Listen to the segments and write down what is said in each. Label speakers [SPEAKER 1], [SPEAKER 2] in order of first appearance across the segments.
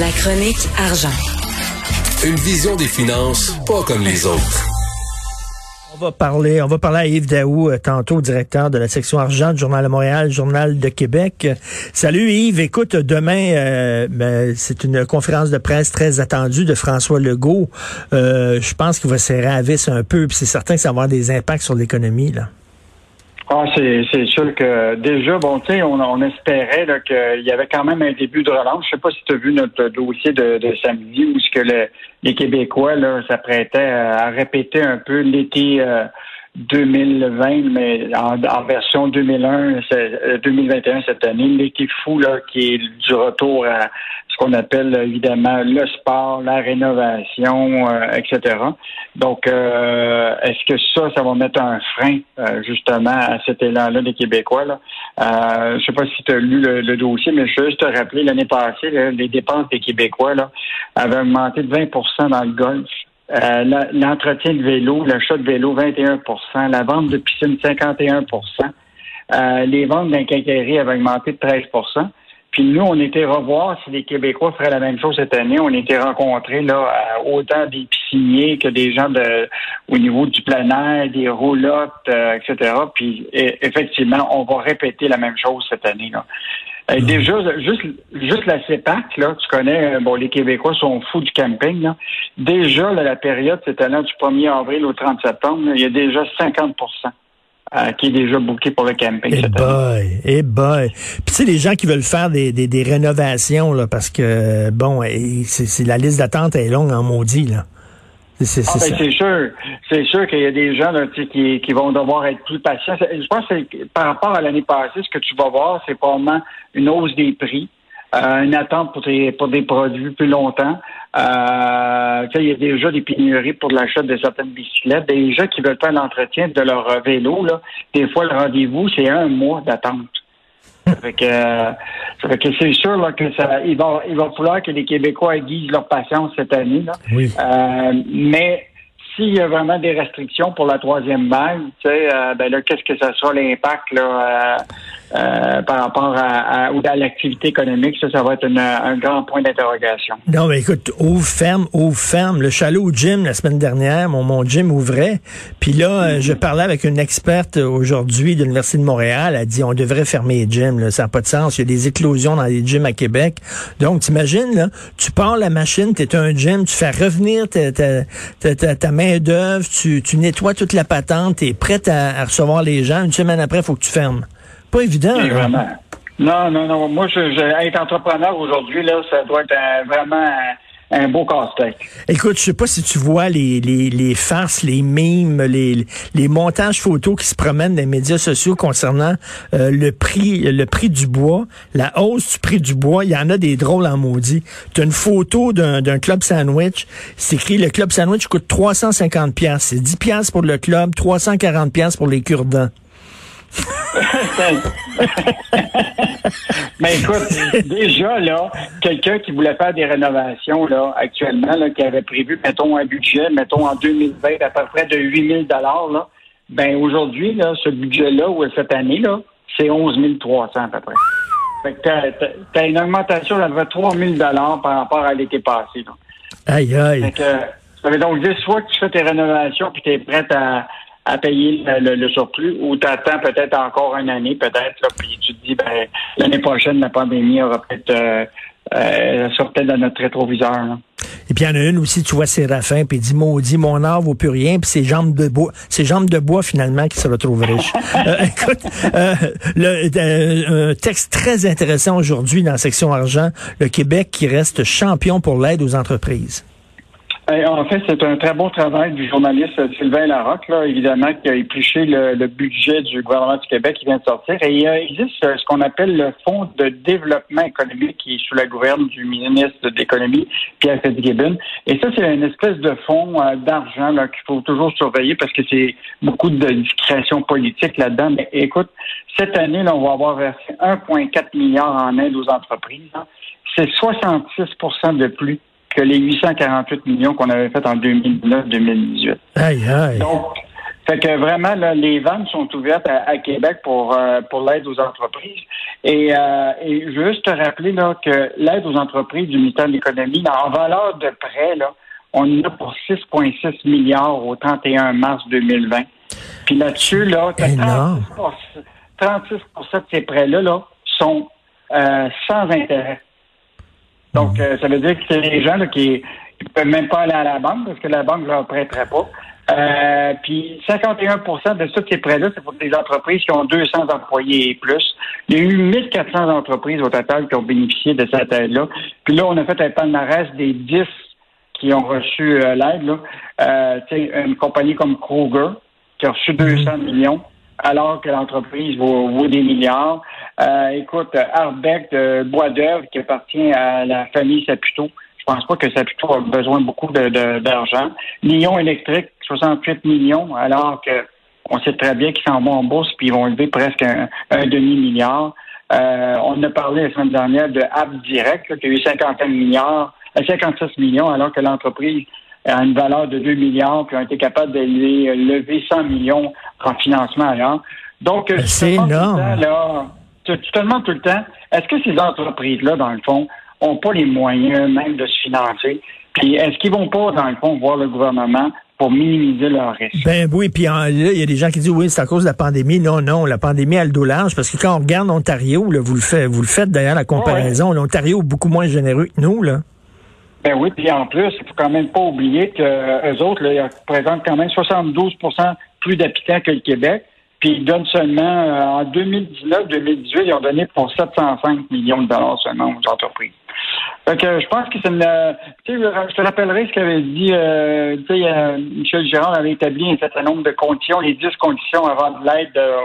[SPEAKER 1] La chronique argent.
[SPEAKER 2] Une vision des finances pas comme les autres.
[SPEAKER 3] On va parler, on va parler à Yves Daou, euh, tantôt directeur de la section argent du Journal de Montréal, Journal de Québec. Salut Yves, écoute, demain, euh, ben, c'est une conférence de presse très attendue de François Legault. Euh, je pense qu'il va serrer à vis un peu, puis c'est certain que ça va avoir des impacts sur l'économie. là.
[SPEAKER 4] Ah, c'est, sûr que déjà, bon, tu sais, on, on espérait qu'il y avait quand même un début de relance. Je sais pas si tu as vu notre dossier de, samedi où ce que le- les Québécois s'apprêtaient à, répéter un peu l'été euh, 2020, mais en, en version 2001, c'est- euh, 2021 cette année, l'été fou là, qui est du retour à ce qu'on appelle évidemment le sport, la rénovation, euh, etc. Donc, euh, est-ce que ça, ça va mettre un frein euh, justement à cet élan-là des Québécois? Là? Euh, je sais pas si tu as lu le, dossier, mais je veux juste te rappeler, l'année passée, les dépenses des Québécois là, avaient augmenté de 20% dans le golf. Euh, L'entretien de vélo, l'achat de vélo, 21% la vente de piscine, 51% euh, Les ventes d'un quincaillerie avaient augmenté de 13 puis nous, on était revoir si les Québécois feraient la même chose cette année. On était rencontrés là à autant des pisciniers que des gens de au niveau du plein air, des roulottes, euh, etc. Puis e- effectivement, on va répéter la même chose cette année. Là. Euh, Déjà, juste, juste la CEPAC, là, tu connais, euh, bon, les Québécois sont fous du camping. Là. Déjà, là, la période, cette année, du 1er avril au 30 septembre, là, il y a déjà 50 euh, qui est déjà booké pour le camping
[SPEAKER 3] Eh
[SPEAKER 4] année.
[SPEAKER 3] boy, eh boy. Puis tu sais, les gens qui veulent faire des, des, des rénovations, là, parce que, bon, c'est c'est- la liste d'attente est longue en maudit, là. C'est c'est-
[SPEAKER 4] Ah, ben, sûr. C'est sûr qu'il y a des gens là, qui, qui vont devoir être plus patients. Je pense que c'est- par rapport à l'année passée, ce que tu vas voir, c'est probablement une hausse des prix, euh, une attente pour, tes- pour des produits plus longtemps. Euh, il y a déjà des pénuries pour l'achat de certaines bicyclettes. Des gens qui veulent faire l'entretien de leur vélo, là, des fois, le rendez-vous, c'est un mois d'attente. Ça fait que, euh, ça fait que c'est sûr là, que ça, il va, il va falloir que les Québécois aiguisent leur patience cette année. Là.
[SPEAKER 3] Oui.
[SPEAKER 4] Euh, mais s'il y a vraiment des restrictions pour la troisième vague, tu sais, euh, ben là, qu'est-ce que ça sera l'impact là, euh, euh, par rapport à, à, ou à l'activité économique? Ça, ça va être une- un grand point d'interrogation.
[SPEAKER 3] Non, mais écoute, ouvre, ferme, ouvre, ferme. Le chalet au gym la semaine dernière, mon, mon gym ouvrait. Puis là, euh, je parlais avec une experte euh, aujourd'hui de l'Université de Montréal. Elle a dit on devrait fermer les gyms. Là. Ça n'a pas de sens. Il y a des éclosions dans les gyms à Québec. Donc, t'imagines, là, tu pars la machine, tu es un gym, tu fais revenir ta, ta, ta, ta- ta main-d'œuvre, tu, tu nettoies toute la patente, tu es prête à, recevoir les gens. Une semaine après, il faut que tu fermes. Pas évident. Là.
[SPEAKER 4] vraiment. Non, non, non. Moi, je, être entrepreneur aujourd'hui, là, ça doit être un- vraiment un, un beau casse-tête.
[SPEAKER 3] Écoute, je sais pas si tu vois les, les, les farces, les mimes, les, les montages photos qui se promènent dans les médias sociaux concernant euh, le prix le prix du bois, la hausse du prix du bois. Il y en a des drôles en maudit. Tu as une photo d'un d'un club sandwich. C'est écrit le club sandwich coûte 350 pièces. C'est 10 pièces pour le club, 340 pièces pour les cure-dents.
[SPEAKER 4] Mais écoute, déjà, là, quelqu'un qui voulait faire des rénovations, là, actuellement, là, qui avait prévu, mettons, un budget, mettons, en 2020, à peu près de 8 000 là, ben, aujourd'hui, là, ce budget-là, ou cette année, là, c'est 11 300 à peu près. Fait que t'as, une augmentation près 3 000 par rapport à l'été passé, là.
[SPEAKER 3] Aïe, aïe.
[SPEAKER 4] Fait que, ça veut donc dire soit que tu fais tes rénovations puis tu es prête à, à payer le, le- le surplus ou tu attends peut-être encore une année, peut-être, là, puis tu te dis ben l'année prochaine, la pandémie aura peut-être euh, euh, peut-être dans notre rétroviseur. Là.
[SPEAKER 3] Et puis il y en a une aussi, tu vois Séraphin, puis il dit maudit, mon art vaut plus rien, puis ses jambes de bois, ses jambes de bois finalement qui se retrouvent riches. Euh, écoute, euh, le, euh, un texte très intéressant aujourd'hui dans la section argent, le Québec qui reste champion pour l'aide aux entreprises.
[SPEAKER 4] Euh, En fait, c'est un très bon travail du journaliste Sylvain Larocque, là, évidemment, qui a épluché le, budget du gouvernement du Québec qui vient de sortir. Et il existe ce qu'on appelle le Fonds de développement économique qui est sous la gouverne du ministre de l'Économie, Pierre Fitzgibbon. Et ça, c'est une espèce de fonds euh, d'argent qu'il faut toujours surveiller parce que c'est beaucoup de discrétion politique là-dedans. Mais écoute, cette année, là, on va avoir versé 1,4 milliard en aide aux entreprises. hein. C'est 66% de plus que les 848 millions qu'on avait fait en 2019-2018.
[SPEAKER 3] Aïe, aïe.
[SPEAKER 4] Donc, fait que vraiment, là, les ventes sont ouvertes à, à Québec pour, euh, pour l'aide aux entreprises. Et, euh, et juste te rappeler là, que l'aide aux entreprises du ministère de l'Économie, en valeur de prêt, là, on en a pour 6,6 milliards au 31 mars 2020. Puis là-dessus, là, t'as
[SPEAKER 3] Énorme.
[SPEAKER 4] 36, 36 de ces prêts-là là, sont euh, sans intérêt. Donc, euh, ça veut dire que c'est les gens là, qui ne peuvent même pas aller à la banque parce que la banque ne leur prêterait pas. Euh, puis 51% de tous ces prêts-là, c'est pour des entreprises qui ont 200 employés et plus. Il y a eu 1400 entreprises au total qui ont bénéficié de cette aide-là. Puis là, on a fait un palmarès des 10 qui ont reçu euh, l'aide. Euh, une compagnie comme Kroger qui a reçu 200 millions alors que l'entreprise vaut, vaut des milliards. Euh, écoute, Arbeck de Bois d'œuvre qui appartient à la famille Saputo. Je pense pas que Saputo a besoin de beaucoup de- de- d'argent. Lyon électrique, 68 millions, alors que on sait très bien qu'ils s'en vont en bourse puis ils vont lever presque un, un demi-milliard. Euh, on a parlé la semaine dernière de App Direct, là, qui a eu 50 milliards, euh, 56 millions, alors que l'entreprise a une valeur de 2 milliards, puis ont été capables de lever, euh, lever 100 millions en financement ailleurs. Donc, euh,
[SPEAKER 3] c'est énorme.
[SPEAKER 4] temps, là, tu, tu te demandes tout le temps, est-ce que ces entreprises-là, dans le fond, ont pas les moyens même de se financer? Puis est-ce qu'ils vont pas, dans le fond, voir le gouvernement pour minimiser leurs risques?
[SPEAKER 3] Ben oui, puis là, il y a des gens qui disent oui, c'est à cause de la pandémie. Non, non, la pandémie a le dos large parce que quand on regarde l'Ontario, vous le faites, vous le faites d'ailleurs la comparaison. L'Ontario est beaucoup moins généreux que nous, là.
[SPEAKER 4] Ben oui, puis en plus, il faut quand même pas oublier que euh, eux autres, là, ils représentent quand même 72% plus d'habitants que le Québec. Puis ils donnent seulement, euh, en 2019-2018, ils ont donné pour 705 millions de dollars seulement aux entreprises. Fait que je pense que c'est une... euh, Tu sais, je te rappellerai ce qu'avait dit, euh, tu sais, euh, Michel Girard avait établi un certain nombre de conditions, les 10 conditions avant de l'aide euh,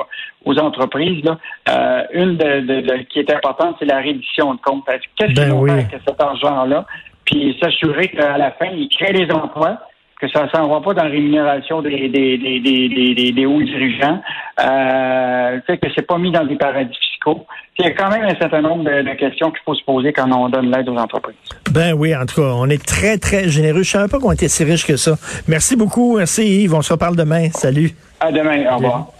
[SPEAKER 4] aux entreprises. Là. Euh, une de, de- de- qui est importante, c'est la reddition de comptes. Qu'est-ce
[SPEAKER 3] Ben
[SPEAKER 4] qu'ils vont faire avec cet argent-là? Puis s'assurer qu'à la fin, ils créent des emplois, que ça ne s'en va pas dans la rémunération des, des, des, des, des, hauts dirigeants, euh, que c'est pas mis dans des paradis fiscaux. Il y a quand même un certain nombre de, de questions qu'il faut se poser quand on donne l'aide aux entreprises.
[SPEAKER 3] Ben oui, en tout cas, on est très, très généreux. Je savais pas qu'on était si riche que ça. Merci beaucoup. Merci Yves. On se reparle demain. Salut.
[SPEAKER 4] À demain. Au revoir.